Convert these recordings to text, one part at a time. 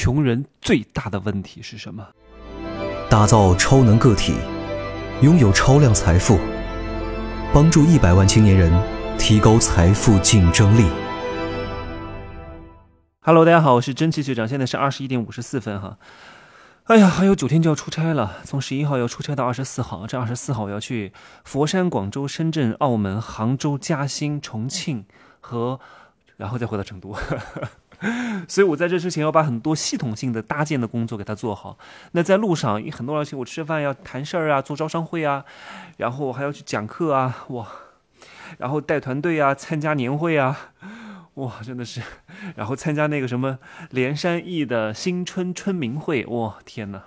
穷人最大的问题是什么？打造超能个体，拥有超量财富，帮助一百万青年人提高财富竞争力。Hello，大家好，我是真奇学长，现在是二十一点五十四分哈。哎呀，还有九天就要出差了，从十一号要出差到二十四号，这二十四号我要去佛山、广州、深圳、澳门、杭州、嘉兴、重庆和，然后再回到成都。所以我在这之前要把很多系统性的搭建的工作给他做好。那在路上，很多人请我吃饭要谈事儿啊，做招商会啊，然后还要去讲课啊，哇，然后带团队啊，参加年会啊。哇，真的是，然后参加那个什么连山义的新春春明会，哇，天呐！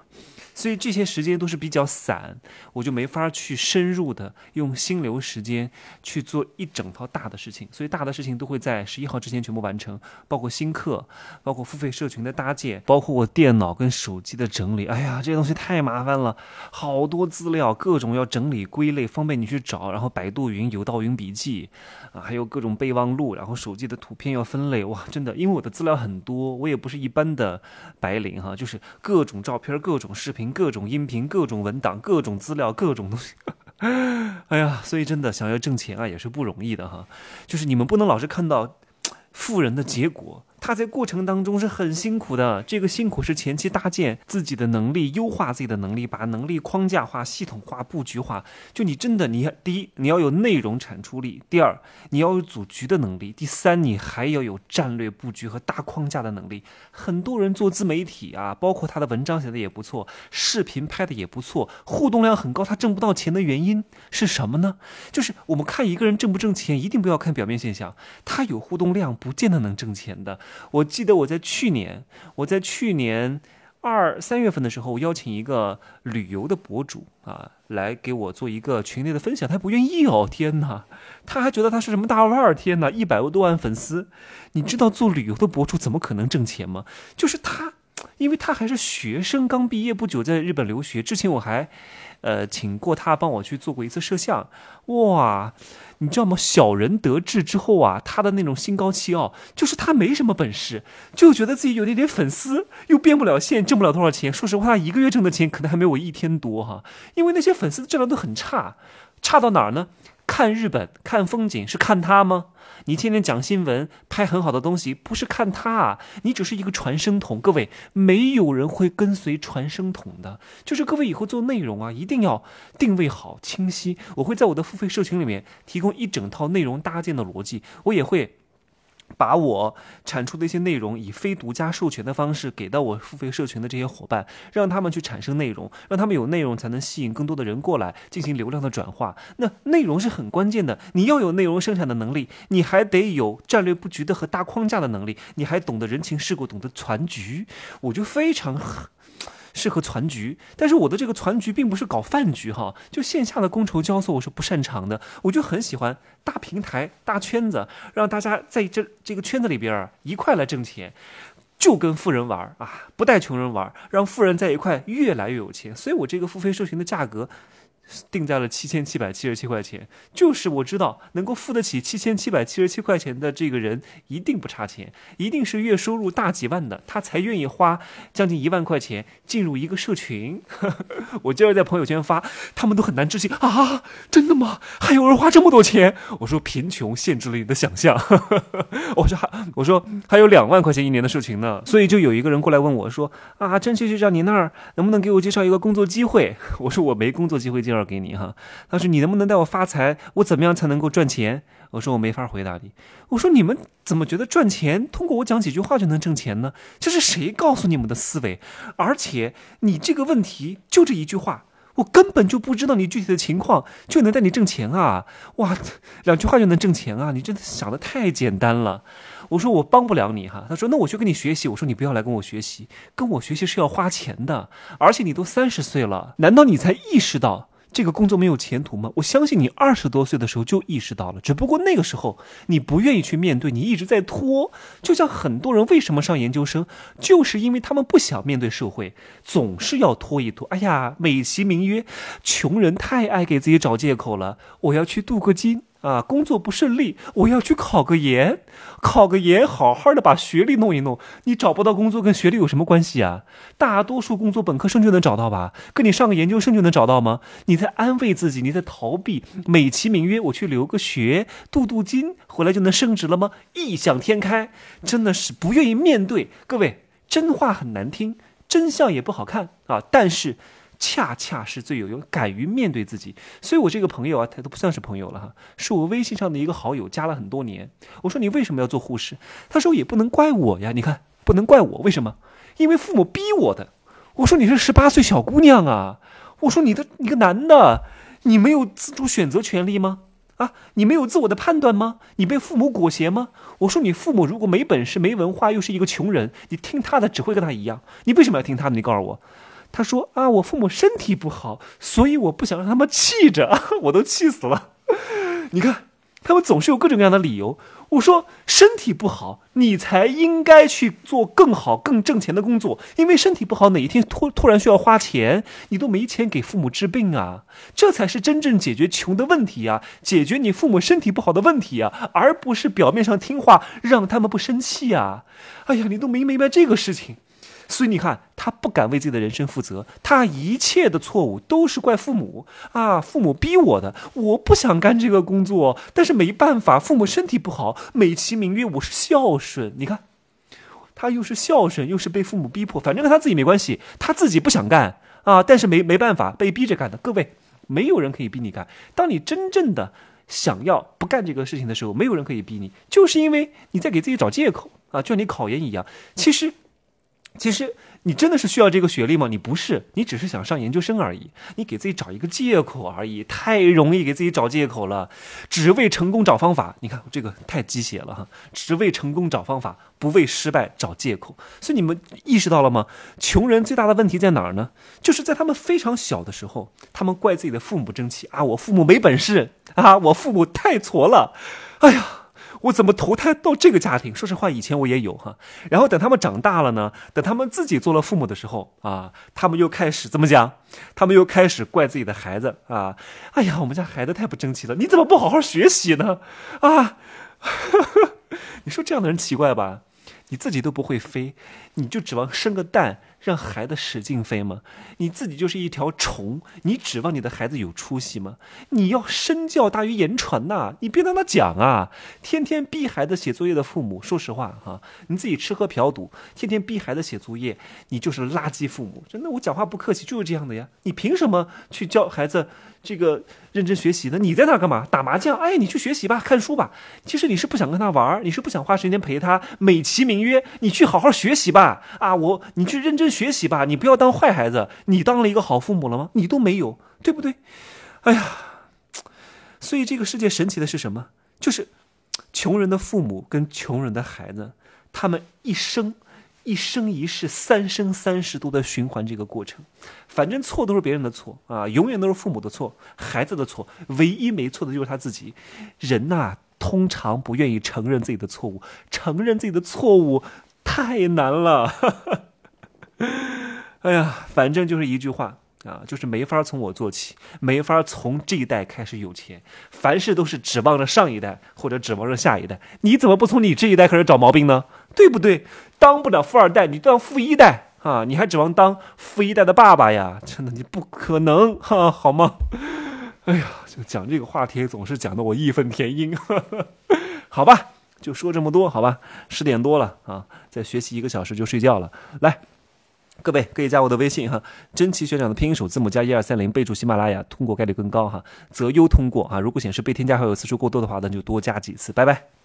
所以这些时间都是比较散，我就没法去深入的用心流时间去做一整套大的事情。所以大的事情都会在十一号之前全部完成，包括新课，包括付费社群的搭建，包括我电脑跟手机的整理。哎呀，这些东西太麻烦了，好多资料，各种要整理归类，方便你去找。然后百度云、有道云笔记，啊，还有各种备忘录，然后手机的图片要分类。哇，真的，因为我的资料很多，我也不是一般的白领哈，就是各种照片、各种视频。各种音频、各种文档、各种资料、各种东西，哎呀，所以真的想要挣钱啊，也是不容易的哈。就是你们不能老是看到 富人的结果。他在过程当中是很辛苦的，这个辛苦是前期搭建自己的能力，优化自己的能力，把能力框架化、系统化、布局化。就你真的，你第一你要有内容产出力，第二你要有组局的能力，第三你还要有战略布局和大框架的能力。很多人做自媒体啊，包括他的文章写的也不错，视频拍的也不错，互动量很高，他挣不到钱的原因是什么呢？就是我们看一个人挣不挣钱，一定不要看表面现象，他有互动量不见得能挣钱的。我记得我在去年，我在去年二三月份的时候，我邀请一个旅游的博主啊，来给我做一个群内的分享，他不愿意哦，天哪，他还觉得他是什么大腕儿，天哪，一百多万粉丝，你知道做旅游的博主怎么可能挣钱吗？就是他，因为他还是学生，刚毕业不久，在日本留学，之前我还。呃，请过他帮我去做过一次摄像，哇，你知道吗？小人得志之后啊，他的那种心高气傲，就是他没什么本事，就觉得自己有那点粉丝，又变不了线，挣不了多少钱。说实话，他一个月挣的钱可能还没我一天多哈，因为那些粉丝的质量都很差，差到哪儿呢？看日本看风景是看他吗？你天天讲新闻拍很好的东西不是看他啊？你只是一个传声筒。各位，没有人会跟随传声筒的。就是各位以后做内容啊，一定要定位好、清晰。我会在我的付费社群里面提供一整套内容搭建的逻辑，我也会。把我产出的一些内容以非独家授权的方式给到我付费社群的这些伙伴，让他们去产生内容，让他们有内容才能吸引更多的人过来进行流量的转化。那内容是很关键的，你要有内容生产的能力，你还得有战略布局的和大框架的能力，你还懂得人情世故，懂得传局。我就非常。适合攒局，但是我的这个攒局并不是搞饭局哈，就线下的觥筹交错我是不擅长的，我就很喜欢大平台、大圈子，让大家在这这个圈子里边一块来挣钱，就跟富人玩啊，不带穷人玩，让富人在一块越来越有钱，所以我这个付费社群的价格。定在了七千七百七十七块钱，就是我知道能够付得起七千七百七十七块钱的这个人一定不差钱，一定是月收入大几万的，他才愿意花将近一万块钱进入一个社群。我今儿在朋友圈发，他们都很难置信啊，真的吗？还有人花这么多钱？我说贫穷限制了你的想象。我说还我说还有两万块钱一年的社群呢，所以就有一个人过来问我说啊，真奇学长，你那儿能不能给我介绍一个工作机会？我说我没工作机会介绍。给你哈，他说你能不能带我发财？我怎么样才能够赚钱？我说我没法回答你。我说你们怎么觉得赚钱通过我讲几句话就能挣钱呢？这是谁告诉你们的思维？而且你这个问题就这一句话，我根本就不知道你具体的情况就能带你挣钱啊！哇，两句话就能挣钱啊！你真的想的太简单了。我说我帮不了你哈。他说那我去跟你学习。我说你不要来跟我学习，跟我学习是要花钱的，而且你都三十岁了，难道你才意识到？这个工作没有前途吗？我相信你二十多岁的时候就意识到了，只不过那个时候你不愿意去面对，你一直在拖。就像很多人为什么上研究生，就是因为他们不想面对社会，总是要拖一拖。哎呀，美其名曰，穷人太爱给自己找借口了。我要去镀个金。啊，工作不顺利，我要去考个研，考个研，好好的把学历弄一弄。你找不到工作跟学历有什么关系啊？大多数工作本科生就能找到吧？跟你上个研究生就能找到吗？你在安慰自己，你在逃避，美其名曰我去留个学，镀镀金，回来就能升职了吗？异想天开，真的是不愿意面对。各位，真话很难听，真相也不好看啊，但是。恰恰是最有用，敢于面对自己。所以我这个朋友啊，他都不算是朋友了哈，是我微信上的一个好友，加了很多年。我说你为什么要做护士？他说也不能怪我呀，你看不能怪我，为什么？因为父母逼我的。我说你是十八岁小姑娘啊，我说你的你个男的，你没有自主选择权利吗？啊，你没有自我的判断吗？你被父母裹挟吗？我说你父母如果没本事、没文化，又是一个穷人，你听他的只会跟他一样。你为什么要听他的？你告诉我。他说啊，我父母身体不好，所以我不想让他们气着，我都气死了。你看，他们总是有各种各样的理由。我说身体不好，你才应该去做更好、更挣钱的工作，因为身体不好，哪一天突突然需要花钱，你都没钱给父母治病啊，这才是真正解决穷的问题啊，解决你父母身体不好的问题啊，而不是表面上听话让他们不生气啊。哎呀，你都没明白这个事情。所以你看，他不敢为自己的人生负责，他一切的错误都是怪父母啊！父母逼我的，我不想干这个工作，但是没办法，父母身体不好，美其名曰我是孝顺。你看，他又是孝顺，又是被父母逼迫，反正跟他自己没关系，他自己不想干啊，但是没没办法，被逼着干的。各位，没有人可以逼你干。当你真正的想要不干这个事情的时候，没有人可以逼你，就是因为你在给自己找借口啊，就像你考研一样，其实。其实你真的是需要这个学历吗？你不是，你只是想上研究生而已。你给自己找一个借口而已，太容易给自己找借口了。只为成功找方法，你看这个太鸡血了哈！只为成功找方法，不为失败找借口。所以你们意识到了吗？穷人最大的问题在哪儿呢？就是在他们非常小的时候，他们怪自己的父母争气啊！我父母没本事啊！我父母太挫了，哎呀！我怎么投胎到这个家庭？说实话，以前我也有哈。然后等他们长大了呢，等他们自己做了父母的时候啊，他们又开始怎么讲？他们又开始怪自己的孩子啊！哎呀，我们家孩子太不争气了，你怎么不好好学习呢？啊，你说这样的人奇怪吧？你自己都不会飞，你就指望生个蛋？让孩子使劲飞吗？你自己就是一条虫，你指望你的孩子有出息吗？你要身教大于言传呐！你别让他讲啊！天天逼孩子写作业的父母，说实话哈，你自己吃喝嫖赌，天天逼孩子写作业，你就是垃圾父母。真的，我讲话不客气，就是这样的呀。你凭什么去教孩子这个认真学习呢？你在那干嘛？打麻将？哎，你去学习吧，看书吧。其实你是不想跟他玩，你是不想花时间陪他，美其名曰你去好好学习吧。啊，我你去认真。学习吧，你不要当坏孩子。你当了一个好父母了吗？你都没有，对不对？哎呀，所以这个世界神奇的是什么？就是穷人的父母跟穷人的孩子，他们一生一生一世三生三世都在循环这个过程。反正错都是别人的错啊，永远都是父母的错，孩子的错，唯一没错的就是他自己。人呐，通常不愿意承认自己的错误，承认自己的错误太难了。哎呀，反正就是一句话啊，就是没法从我做起，没法从这一代开始有钱，凡事都是指望着上一代或者指望着下一代。你怎么不从你这一代开始找毛病呢？对不对？当不了富二代，你当富一代啊！你还指望当富一代的爸爸呀？真的，你不可能 哈，好吗？哎呀，就讲这个话题总是讲的我义愤填膺，好吧，就说这么多，好吧，十点多了啊，再学习一个小时就睡觉了，来。各位可以加我的微信哈，真奇学长的拼音首字母加一二三零，备注喜马拉雅，通过概率更高哈，择优通过啊。如果显示被添加好友次数过多的话，那就多加几次，拜拜。